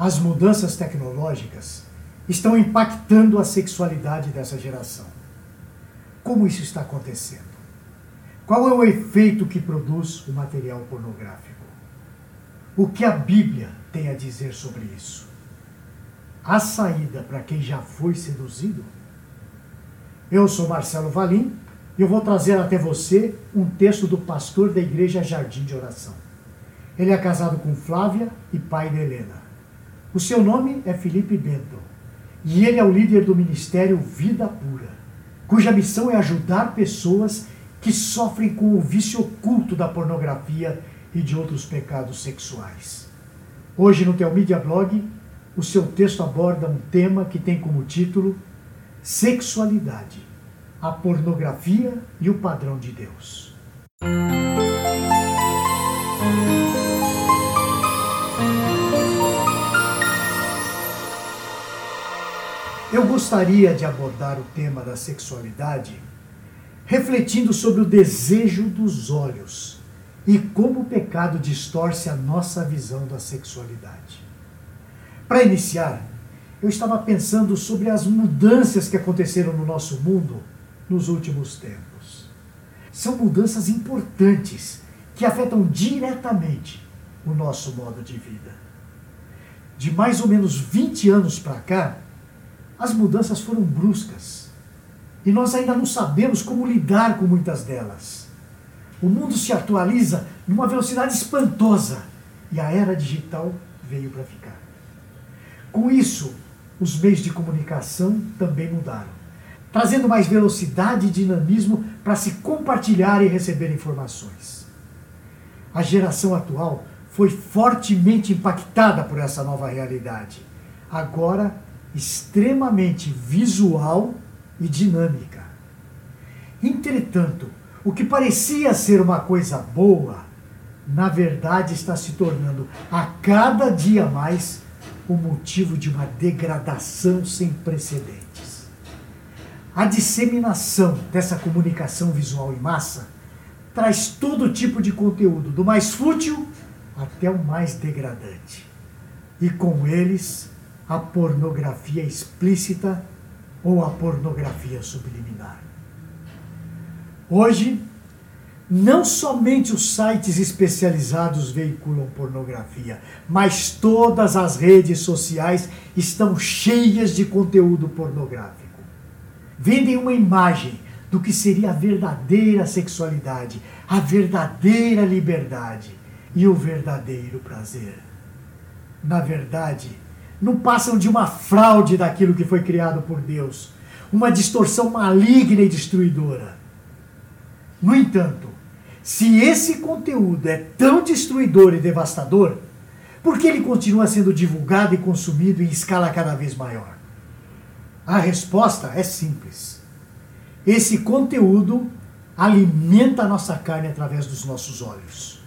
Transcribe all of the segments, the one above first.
As mudanças tecnológicas estão impactando a sexualidade dessa geração. Como isso está acontecendo? Qual é o efeito que produz o material pornográfico? O que a Bíblia tem a dizer sobre isso? A saída para quem já foi seduzido? Eu sou Marcelo Valim e eu vou trazer até você um texto do pastor da igreja Jardim de Oração. Ele é casado com Flávia e pai de Helena. O seu nome é Felipe Bento e ele é o líder do ministério Vida Pura, cuja missão é ajudar pessoas que sofrem com o vício oculto da pornografia e de outros pecados sexuais. Hoje no Teu Media Blog, o seu texto aborda um tema que tem como título Sexualidade, a pornografia e o padrão de Deus. Eu gostaria de abordar o tema da sexualidade refletindo sobre o desejo dos olhos e como o pecado distorce a nossa visão da sexualidade. Para iniciar, eu estava pensando sobre as mudanças que aconteceram no nosso mundo nos últimos tempos. São mudanças importantes que afetam diretamente o nosso modo de vida. De mais ou menos 20 anos para cá, as mudanças foram bruscas e nós ainda não sabemos como lidar com muitas delas. O mundo se atualiza numa velocidade espantosa e a era digital veio para ficar. Com isso, os meios de comunicação também mudaram, trazendo mais velocidade e dinamismo para se compartilhar e receber informações. A geração atual foi fortemente impactada por essa nova realidade. Agora extremamente visual e dinâmica. Entretanto, o que parecia ser uma coisa boa, na verdade está se tornando a cada dia mais o motivo de uma degradação sem precedentes. A disseminação dessa comunicação visual em massa traz todo tipo de conteúdo, do mais fútil até o mais degradante. E com eles, a pornografia explícita ou a pornografia subliminar. Hoje, não somente os sites especializados veiculam pornografia, mas todas as redes sociais estão cheias de conteúdo pornográfico. Vendem uma imagem do que seria a verdadeira sexualidade, a verdadeira liberdade e o verdadeiro prazer. Na verdade, não passam de uma fraude daquilo que foi criado por Deus, uma distorção maligna e destruidora. No entanto, se esse conteúdo é tão destruidor e devastador, por que ele continua sendo divulgado e consumido em escala cada vez maior? A resposta é simples. Esse conteúdo alimenta a nossa carne através dos nossos olhos.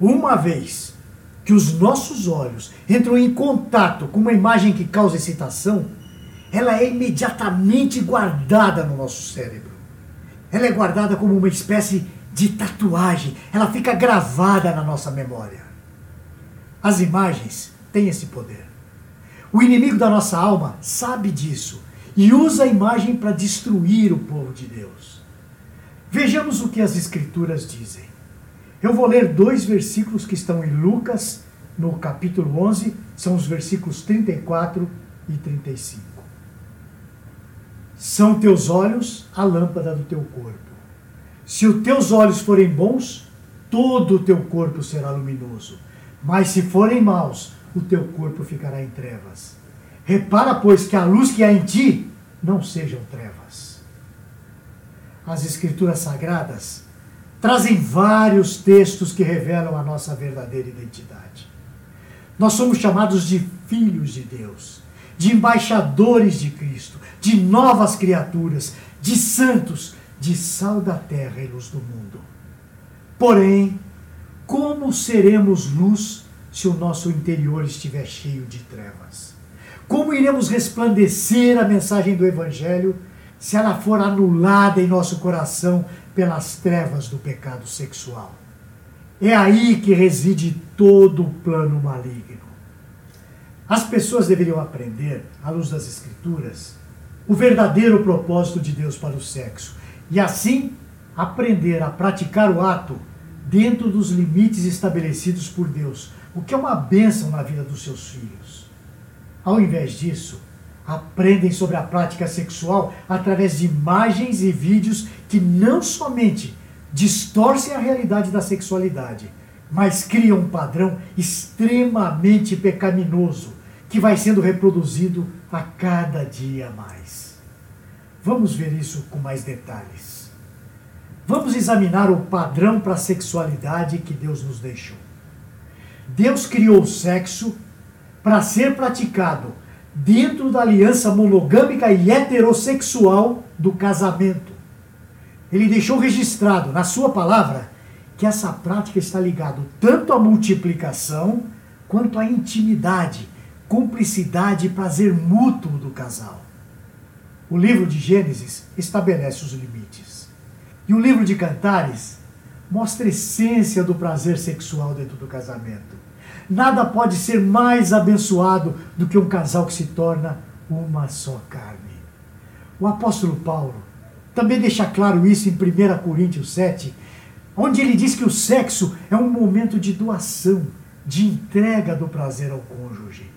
Uma vez que os nossos olhos entram em contato com uma imagem que causa excitação, ela é imediatamente guardada no nosso cérebro. Ela é guardada como uma espécie de tatuagem, ela fica gravada na nossa memória. As imagens têm esse poder. O inimigo da nossa alma sabe disso e usa a imagem para destruir o povo de Deus. Vejamos o que as Escrituras dizem. Eu vou ler dois versículos que estão em Lucas, no capítulo 11, são os versículos 34 e 35. São teus olhos a lâmpada do teu corpo. Se os teus olhos forem bons, todo o teu corpo será luminoso. Mas se forem maus, o teu corpo ficará em trevas. Repara, pois, que a luz que há em ti não sejam trevas. As Escrituras Sagradas trazem vários textos que revelam a nossa verdadeira identidade. Nós somos chamados de filhos de Deus, de embaixadores de Cristo, de novas criaturas, de santos, de sal da terra e luz do mundo. Porém, como seremos luz se o nosso interior estiver cheio de trevas? Como iremos resplandecer a mensagem do Evangelho se ela for anulada em nosso coração pelas trevas do pecado sexual. É aí que reside todo o plano maligno. As pessoas deveriam aprender, à luz das Escrituras, o verdadeiro propósito de Deus para o sexo e assim aprender a praticar o ato dentro dos limites estabelecidos por Deus, o que é uma bênção na vida dos seus filhos. Ao invés disso, aprendem sobre a prática sexual através de imagens e vídeos que não somente distorcem a realidade da sexualidade, mas criam um padrão extremamente pecaminoso que vai sendo reproduzido a cada dia mais. Vamos ver isso com mais detalhes. Vamos examinar o padrão para a sexualidade que Deus nos deixou. Deus criou o sexo para ser praticado dentro da aliança monogâmica e heterossexual do casamento. Ele deixou registrado na sua palavra que essa prática está ligada tanto à multiplicação quanto à intimidade, cumplicidade e prazer mútuo do casal. O livro de Gênesis estabelece os limites. E o livro de Cantares mostra a essência do prazer sexual dentro do casamento. Nada pode ser mais abençoado do que um casal que se torna uma só carne. O apóstolo Paulo também deixa claro isso em 1 Coríntios 7, onde ele diz que o sexo é um momento de doação, de entrega do prazer ao cônjuge.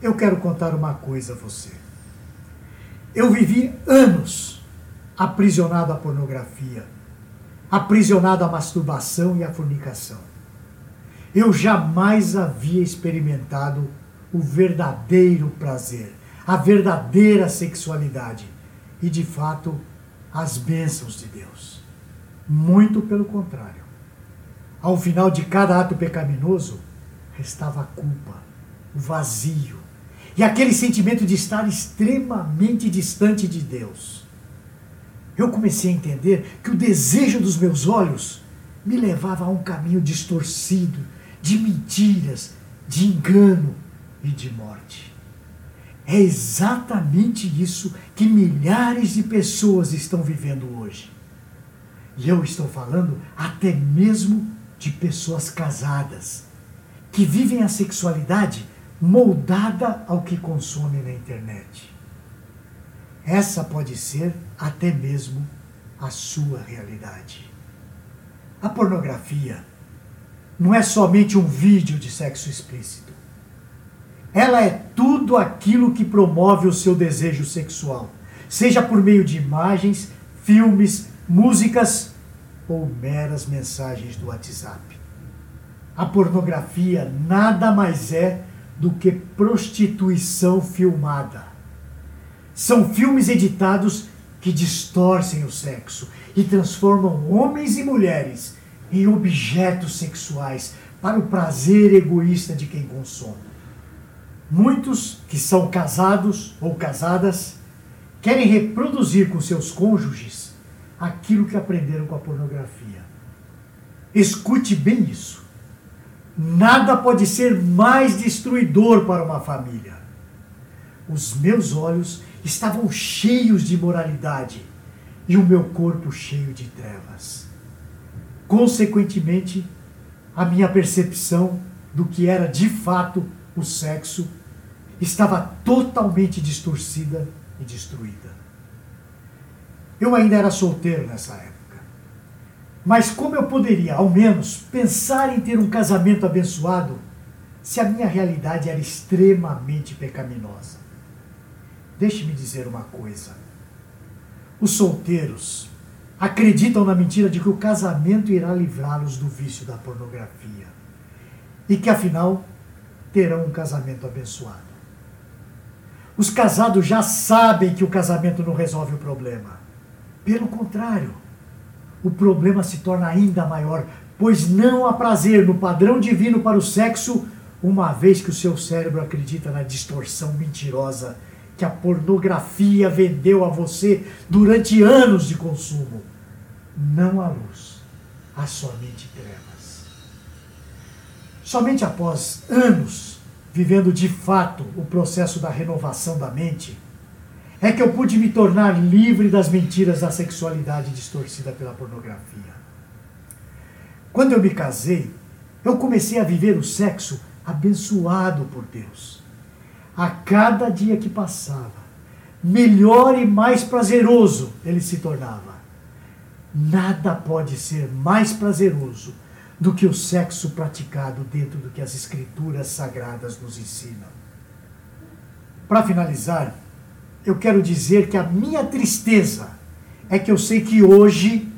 Eu quero contar uma coisa a você. Eu vivi anos aprisionado à pornografia, aprisionado à masturbação e à fornicação eu jamais havia experimentado o verdadeiro prazer, a verdadeira sexualidade e, de fato, as bênçãos de Deus. Muito pelo contrário. Ao final de cada ato pecaminoso, restava a culpa, o vazio e aquele sentimento de estar extremamente distante de Deus. Eu comecei a entender que o desejo dos meus olhos me levava a um caminho distorcido de mentiras, de engano e de morte. É exatamente isso que milhares de pessoas estão vivendo hoje. E eu estou falando até mesmo de pessoas casadas, que vivem a sexualidade moldada ao que consomem na internet. Essa pode ser até mesmo a sua realidade. A pornografia não é somente um vídeo de sexo explícito. Ela é tudo aquilo que promove o seu desejo sexual, seja por meio de imagens, filmes, músicas ou meras mensagens do WhatsApp. A pornografia nada mais é do que prostituição filmada. São filmes editados que distorcem o sexo e transformam homens e mulheres em objetos sexuais para o prazer egoísta de quem consome. Muitos que são casados ou casadas querem reproduzir com seus cônjuges aquilo que aprenderam com a pornografia. Escute bem isso. Nada pode ser mais destruidor para uma família. Os meus olhos estavam cheios de moralidade e o meu corpo cheio de trevas. Consequentemente, a minha percepção do que era de fato o sexo estava totalmente distorcida e destruída. Eu ainda era solteiro nessa época. Mas como eu poderia, ao menos, pensar em ter um casamento abençoado se a minha realidade era extremamente pecaminosa? Deixe-me dizer uma coisa. Os solteiros acreditam na mentira de que o casamento irá livrá-los do vício da pornografia e que afinal terão um casamento abençoado. Os casados já sabem que o casamento não resolve o problema. Pelo contrário, o problema se torna ainda maior, pois não há prazer no padrão divino para o sexo, uma vez que o seu cérebro acredita na distorção mentirosa que a pornografia vendeu a você durante anos de consumo não há luz, há somente trevas. Somente após anos vivendo de fato o processo da renovação da mente, é que eu pude me tornar livre das mentiras da sexualidade distorcida pela pornografia. Quando eu me casei, eu comecei a viver o sexo abençoado por Deus. A cada dia que passava, melhor e mais prazeroso ele se tornava. Nada pode ser mais prazeroso do que o sexo praticado dentro do que as Escrituras Sagradas nos ensinam. Para finalizar, eu quero dizer que a minha tristeza é que eu sei que hoje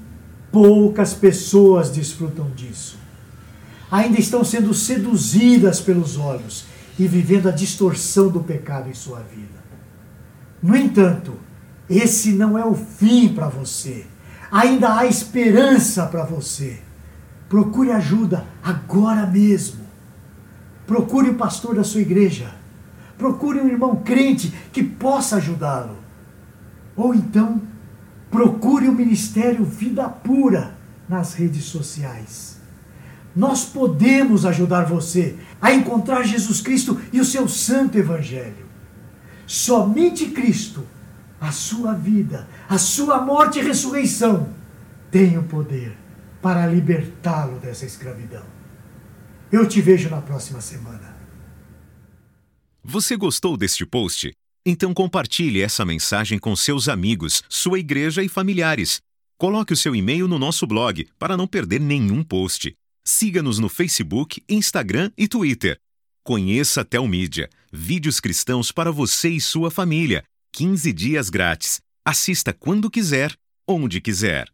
poucas pessoas desfrutam disso. Ainda estão sendo seduzidas pelos olhos e vivendo a distorção do pecado em sua vida. No entanto, esse não é o fim para você. Ainda há esperança para você. Procure ajuda agora mesmo. Procure o pastor da sua igreja. Procure um irmão crente que possa ajudá-lo. Ou então, procure o ministério Vida Pura nas redes sociais. Nós podemos ajudar você a encontrar Jesus Cristo e o seu santo evangelho. Somente Cristo, a sua vida, a sua morte e ressurreição, tem o poder para libertá-lo dessa escravidão. Eu te vejo na próxima semana. Você gostou deste post? Então compartilhe essa mensagem com seus amigos, sua igreja e familiares. Coloque o seu e-mail no nosso blog para não perder nenhum post. Siga-nos no Facebook, Instagram e Twitter. Conheça a Telmídia, vídeos cristãos para você e sua família. 15 dias grátis. Assista quando quiser, onde quiser.